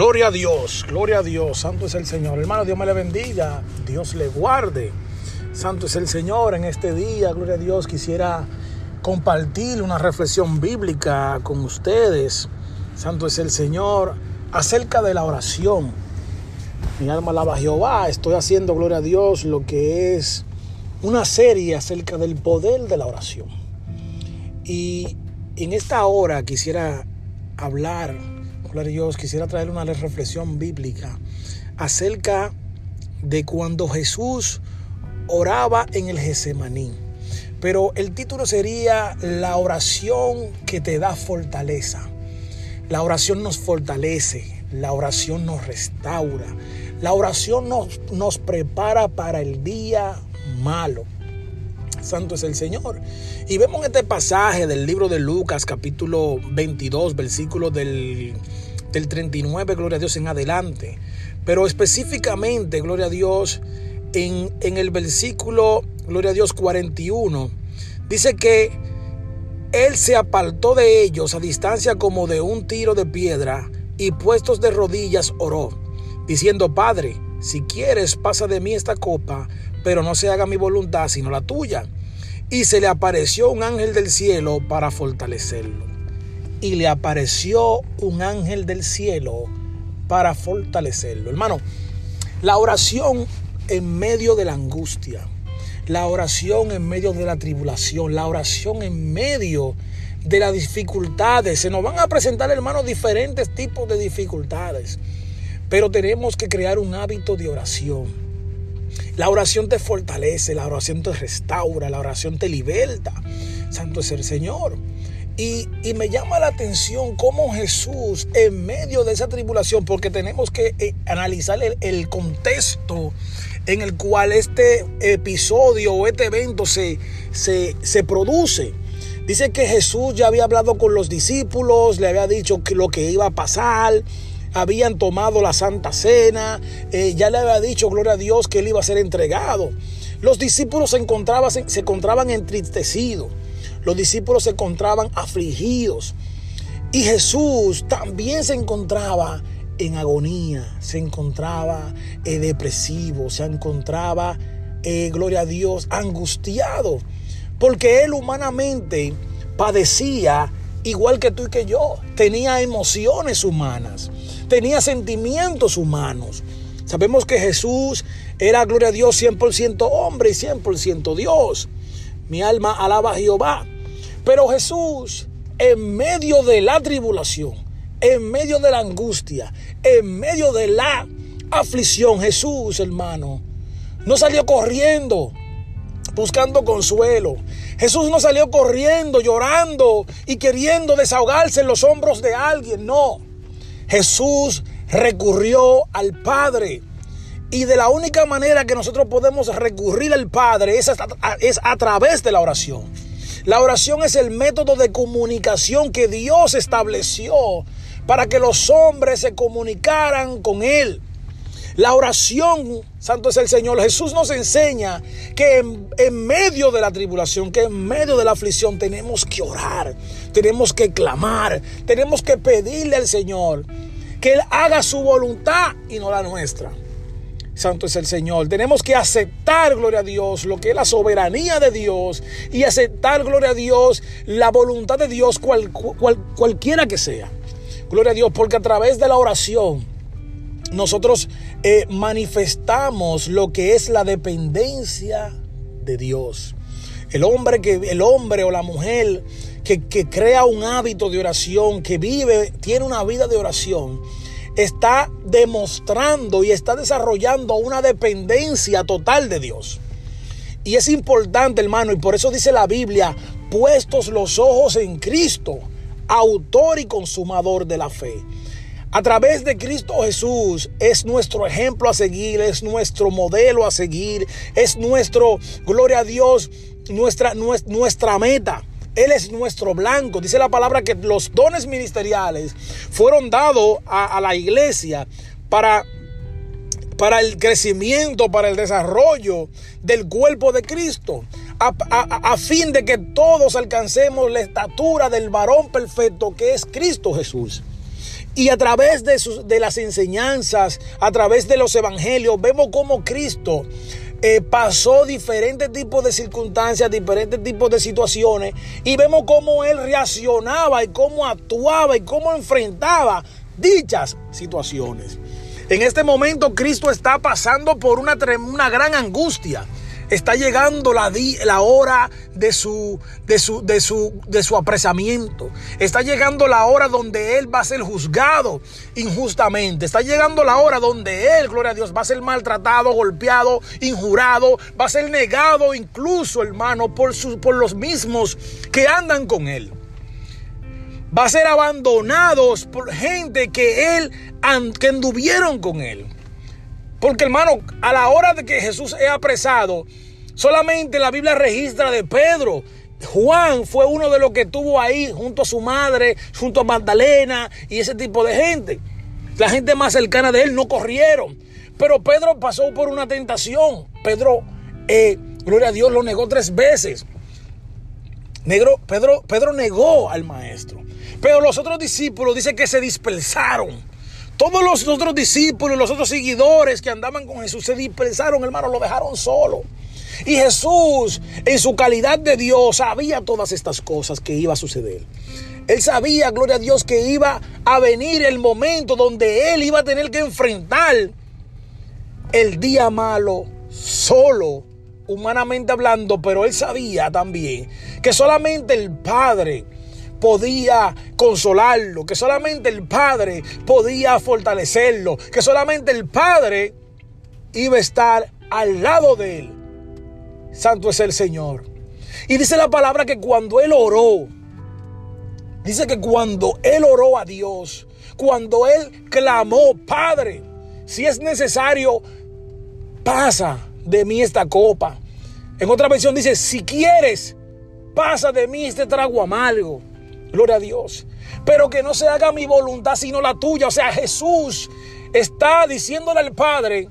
Gloria a Dios, gloria a Dios, santo es el Señor. Hermano, Dios me le bendiga, Dios le guarde. Santo es el Señor en este día, gloria a Dios. Quisiera compartir una reflexión bíblica con ustedes. Santo es el Señor acerca de la oración. Mi alma alaba a Jehová. Estoy haciendo, gloria a Dios, lo que es una serie acerca del poder de la oración. Y en esta hora quisiera hablar Gloria a Dios, quisiera traer una reflexión bíblica acerca de cuando Jesús oraba en el Getsemaní. Pero el título sería La oración que te da fortaleza. La oración nos fortalece, la oración nos restaura, la oración nos, nos prepara para el día malo. Santo es el Señor. Y vemos este pasaje del libro de Lucas, capítulo 22, versículo del, del 39, gloria a Dios, en adelante. Pero específicamente, gloria a Dios, en, en el versículo, gloria a Dios, 41, dice que él se apartó de ellos a distancia como de un tiro de piedra y puestos de rodillas oró, diciendo, Padre, si quieres, pasa de mí esta copa, pero no se haga mi voluntad, sino la tuya. Y se le apareció un ángel del cielo para fortalecerlo. Y le apareció un ángel del cielo para fortalecerlo. Hermano, la oración en medio de la angustia, la oración en medio de la tribulación, la oración en medio de las dificultades. Se nos van a presentar, hermanos, diferentes tipos de dificultades. Pero tenemos que crear un hábito de oración. La oración te fortalece, la oración te restaura, la oración te liberta. Santo es el Señor. Y, y, me llama la atención cómo Jesús, en medio de esa tribulación, porque tenemos que eh, analizar el, el, contexto en el cual este episodio o este evento se, se, se produce. Dice que Jesús ya había hablado con los discípulos, le había dicho que lo que iba a pasar habían tomado la Santa Cena, eh, ya le había dicho, gloria a Dios, que él iba a ser entregado. Los discípulos se encontraban, se encontraban entristecidos, los discípulos se encontraban afligidos. Y Jesús también se encontraba en agonía, se encontraba eh, depresivo, se encontraba, eh, gloria a Dios, angustiado, porque él humanamente padecía igual que tú y que yo, tenía emociones humanas tenía sentimientos humanos. Sabemos que Jesús era, gloria a Dios, 100% hombre y 100% Dios. Mi alma alaba a Jehová. Pero Jesús, en medio de la tribulación, en medio de la angustia, en medio de la aflicción, Jesús, hermano, no salió corriendo buscando consuelo. Jesús no salió corriendo, llorando y queriendo desahogarse en los hombros de alguien, no. Jesús recurrió al Padre. Y de la única manera que nosotros podemos recurrir al Padre es a, través de la oración. La oración es el método de comunicación que Dios estableció para que los hombres se comunicaran con Él. La oración, santo es el Señor, Jesús nos enseña que en, medio de la tribulación, que en medio de la aflicción tenemos que orar, tenemos que clamar, tenemos que pedirle al Señor que Él haga su voluntad y no la nuestra. Santo es el Señor. Tenemos que aceptar, gloria a Dios, lo que es la soberanía de Dios y aceptar, gloria a Dios, la voluntad de Dios cual, cual, cualquiera que sea. Gloria a Dios, porque a través de la oración nosotros eh, manifestamos lo que es la dependencia de Dios. El hombre, que, el hombre o la mujer que, que crea un hábito de oración, que vive, tiene una vida de oración, está demostrando y está desarrollando una dependencia total de Dios. Y es importante, hermano, y por eso dice la Biblia, puestos los ojos en Cristo, autor y consumador de la fe. A través de Cristo Jesús es nuestro ejemplo a seguir, es nuestro modelo a seguir, es nuestro, gloria a Dios, nuestra, nuestra meta. Él es nuestro blanco. Dice la palabra que los dones ministeriales fueron dados a, la iglesia para para el crecimiento, para el desarrollo del cuerpo de Cristo, a, fin de que todos alcancemos la estatura del varón perfecto que es Cristo Jesús. Y a través de, sus, de las enseñanzas, a través de los evangelios, vemos cómo Cristo eh, pasó diferentes tipos de circunstancias, diferentes tipos de situaciones y vemos cómo él reaccionaba y cómo actuaba y cómo enfrentaba dichas situaciones. En este momento Cristo está pasando por una, una gran angustia está llegando la, la hora de su, de, su, de, su, de su apresamiento. Está llegando la hora donde Él va a ser juzgado injustamente. Está llegando la hora donde Él, gloria a Dios, va a ser maltratado, golpeado, injurado, va a ser negado incluso, hermano, por, por los mismos que andan con Él va a ser abandonados por gente que él que anduvieron con él. Porque hermano, a la hora de que Jesús es apresado, solamente la Biblia registra de Pedro. Juan fue uno de los que estuvo ahí junto a su madre, junto a Magdalena y ese tipo de gente. La gente más cercana de él no corrieron. Pero Pedro pasó por una tentación. Pedro, eh, gloria a Dios, lo negó tres veces. Negro, Pedro, Pedro negó al maestro. Pero los otros discípulos dicen que se dispersaron. Todos los otros discípulos, los otros seguidores que andaban con Jesús se dispersaron, hermano, lo dejaron solo. Y Jesús, en su calidad de Dios, sabía todas estas cosas que iba a suceder. Él sabía, gloria a Dios, que iba a venir el momento donde él iba a tener que enfrentar el día malo solo, humanamente hablando, pero él sabía también que solamente el Padre podía consolarlo, que solamente el Padre podía fortalecerlo, que solamente el Padre iba a estar al lado de él. Santo es el Señor. Y dice la palabra que cuando él oró, dice que cuando él oró a Dios, cuando él clamó, Padre, si es necesario, pasa de mí esta copa. En otra versión dice, si quieres, pasa de mí este trago amargo. Gloria a Dios. Pero que no se haga mi voluntad sino la tuya. O sea, Jesús está diciéndole al Padre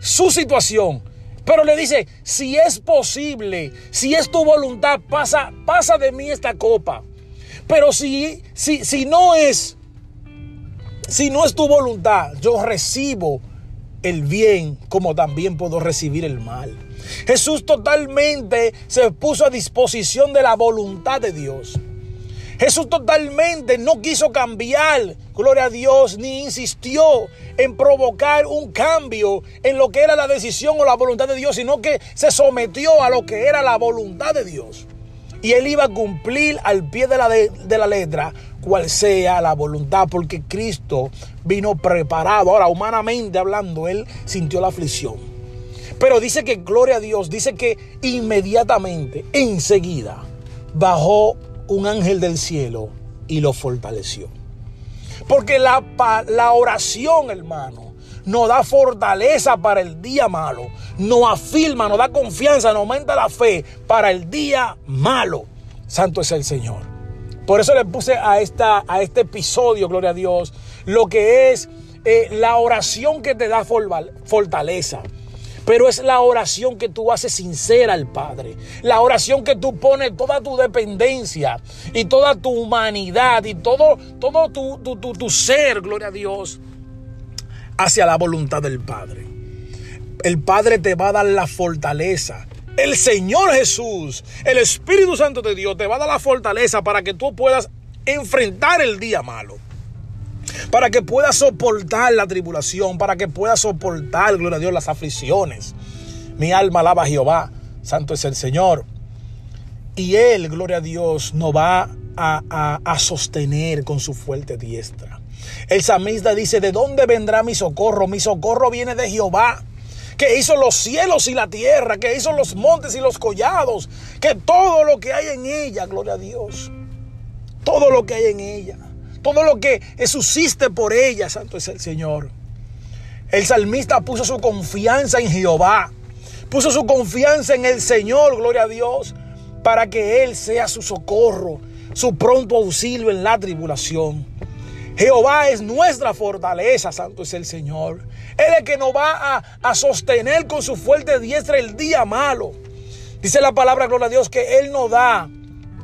su situación. Pero le dice, si es posible, si es tu voluntad, pasa, pasa de mí esta copa. Pero si, si, si no es, si no es tu voluntad, yo recibo el bien como también puedo recibir el mal. Jesús totalmente se puso a disposición de la voluntad de Dios. Jesús totalmente no quiso cambiar, gloria a Dios, ni insistió en provocar un cambio en lo que era la decisión o la voluntad de Dios, sino que se sometió a lo que era la voluntad de Dios. Y él iba a cumplir al pie de la, de, la letra cual sea la voluntad, porque Cristo vino preparado. Ahora, humanamente hablando, él sintió la aflicción. Pero dice que, gloria a Dios, dice que inmediatamente, enseguida, bajó un ángel del cielo y lo fortaleció. Porque la, la oración, hermano, nos da fortaleza para el día malo, nos afirma, nos da confianza, nos aumenta la fe para el día malo. Santo es el Señor. Por eso le puse a, esta, a este episodio, gloria a Dios, lo que es eh, la oración que te da fortaleza. Pero es la oración que tú haces sincera al Padre. La oración que tú pones toda tu dependencia y toda tu humanidad y todo, todo tu, tu, tu ser, gloria a Dios, hacia la voluntad del Padre. El Padre te va a dar la fortaleza. El Señor Jesús, el Espíritu Santo de Dios te va a dar la fortaleza para que tú puedas enfrentar el día malo para que pueda soportar la tribulación, para que pueda soportar, gloria a Dios, las aflicciones. Mi alma alaba a Jehová, santo es el Señor. Y Él, gloria a Dios, nos va a, a sostener con su fuerte diestra. El samista dice, ¿de dónde vendrá mi socorro? Mi socorro viene de Jehová que hizo los cielos y la tierra, que hizo los montes y los collados, que todo lo que hay en ella, gloria a Dios, todo lo que hay en ella todo lo que subsiste por ella, santo es el Señor. El salmista puso su confianza en Jehová, puso su confianza en el Señor, gloria a Dios, para que Él sea su socorro, su pronto auxilio en la tribulación. Jehová es nuestra fortaleza, santo es el Señor. Él es el que nos va a, a, sostener con su fuerte diestra el día malo. Dice la palabra, gloria a Dios, que Él nos da,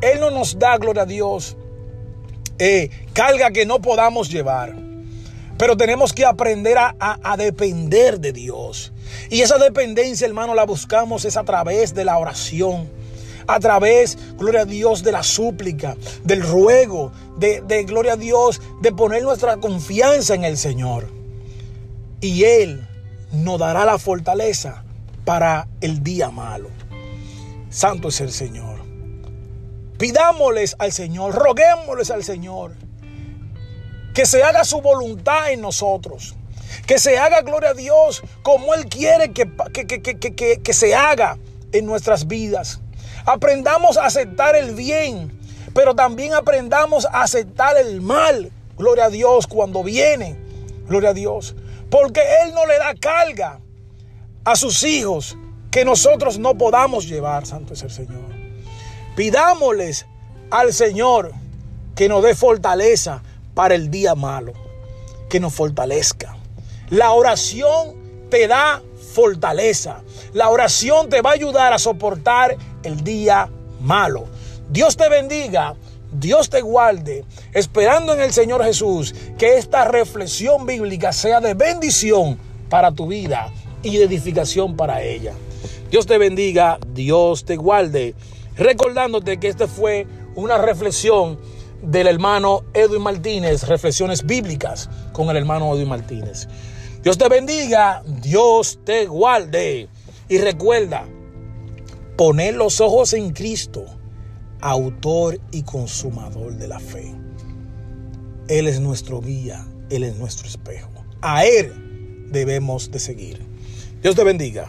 Él no nos da, gloria a Dios, eh, carga que no podamos llevar. Pero tenemos que aprender a, depender de Dios. Y esa dependencia, hermano, la buscamos es a través de la oración. A través, gloria a Dios, de la súplica, del ruego, de, de gloria a Dios, de poner nuestra confianza en el Señor. Y Él nos dará la fortaleza para el día malo. Santo es el Señor. Pidámosles al Señor, roguémosles al Señor que se haga su voluntad en nosotros. Que se haga, gloria a Dios, como Él quiere que, que, que, se haga en nuestras vidas. Aprendamos a aceptar el bien, pero también aprendamos a aceptar el mal. Gloria a Dios cuando viene. Gloria a Dios. Porque Él no le da carga a sus hijos que nosotros no podamos llevar. Santo es el Señor. Pidámosles al Señor que nos dé fortaleza para el día malo, que nos fortalezca. La oración te da fortaleza. La oración te va a ayudar a soportar el día malo. Dios te bendiga, Dios te guarde, esperando en el Señor Jesús que esta reflexión bíblica sea de bendición para tu vida y de edificación para ella. Dios te bendiga, Dios te guarde. Recordándote que esta fue una reflexión del hermano Edwin Martínez, reflexiones bíblicas con el hermano Edwin Martínez. Dios te bendiga, Dios te guarde. Y recuerda, poner los ojos en Cristo, autor y consumador de la fe. Él es nuestro guía, Él es nuestro espejo. A Él debemos de seguir. Dios te bendiga.